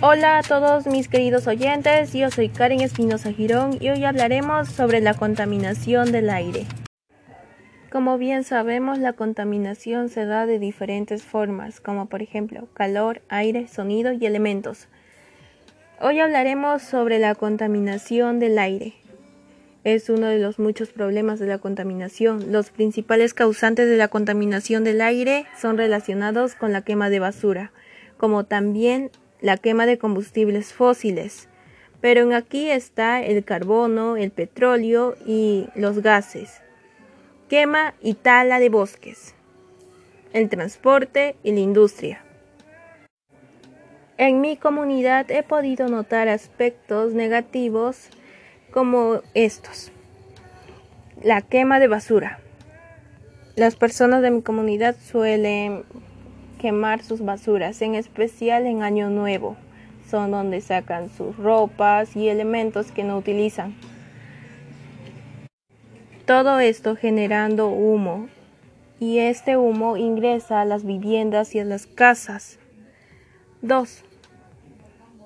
Hola a todos mis queridos oyentes, yo soy Karen Espinosa Girón y hoy hablaremos sobre la contaminación del aire. Como bien sabemos, la contaminación se da de diferentes formas, como por ejemplo calor, aire, sonido y elementos. Hoy hablaremos sobre la contaminación del aire. Es uno de los muchos problemas de la contaminación. Los principales causantes de la contaminación del aire son relacionados con la quema de basura, como también la quema de combustibles fósiles. Pero aquí está el carbono, el petróleo y los gases. Quema y tala de bosques. El transporte y la industria. En mi comunidad he podido notar aspectos negativos como estos. La quema de basura. Las personas de mi comunidad suelen quemar sus basuras, en especial en Año Nuevo. Son donde sacan sus ropas y elementos que no utilizan. Todo esto generando humo y este humo ingresa a las viviendas y a las casas. 2.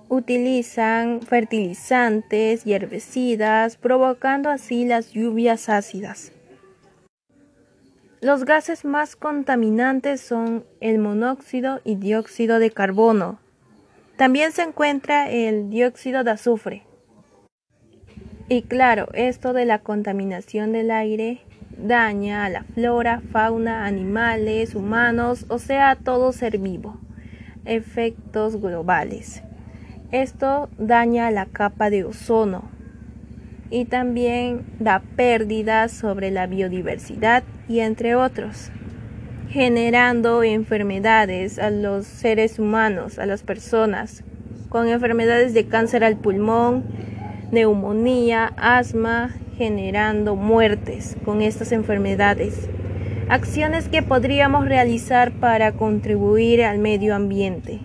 Utilizan fertilizantes y herbicidas, provocando así las lluvias ácidas. Los gases más contaminantes son el monóxido y dióxido de carbono. También se encuentra el dióxido de azufre. Y claro, esto de la contaminación del aire daña a la flora, fauna, animales, humanos, o sea, todo ser vivo. Efectos globales. Esto daña la capa de ozono, y también da pérdidas sobre la biodiversidad y entre otros, generando enfermedades a los seres humanos, a las personas, con enfermedades de cáncer al pulmón, neumonía, asma, generando muertes con estas enfermedades. Acciones que podríamos realizar para contribuir al medio ambiente,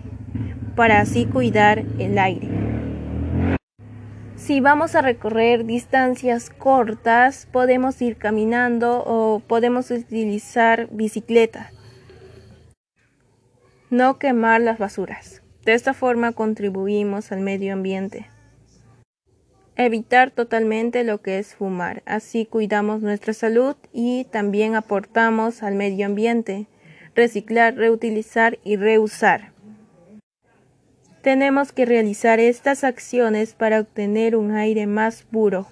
para así cuidar el aire. Si vamos a recorrer distancias cortas, podemos ir caminando o podemos utilizar bicicleta. No quemar las basuras. De esta forma contribuimos al medio ambiente. Evitar totalmente lo que es fumar. Así cuidamos nuestra salud y también aportamos al medio ambiente. Reciclar, reutilizar y reusar. Tenemos que realizar estas acciones para obtener un aire más puro.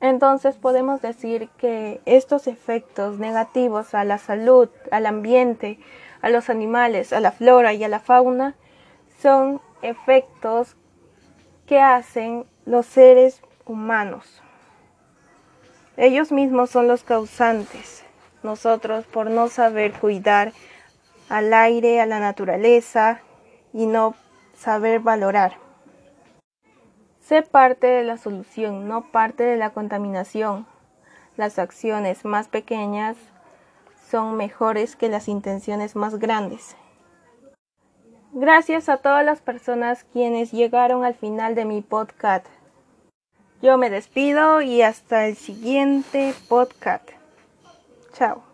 Entonces podemos decir que estos efectos negativos a la salud, al ambiente, a los animales, a la flora y a la fauna son efectos que hacen los seres humanos. Ellos mismos son los causantes. Nosotros por no saber cuidar al aire, a la naturaleza, y no saber valorar. Sé parte de la solución, no parte de la contaminación. Las acciones más pequeñas son mejores que las intenciones más grandes. Gracias a todas las personas quienes llegaron al final de mi podcast. Yo me despido y hasta el siguiente podcast. Chao.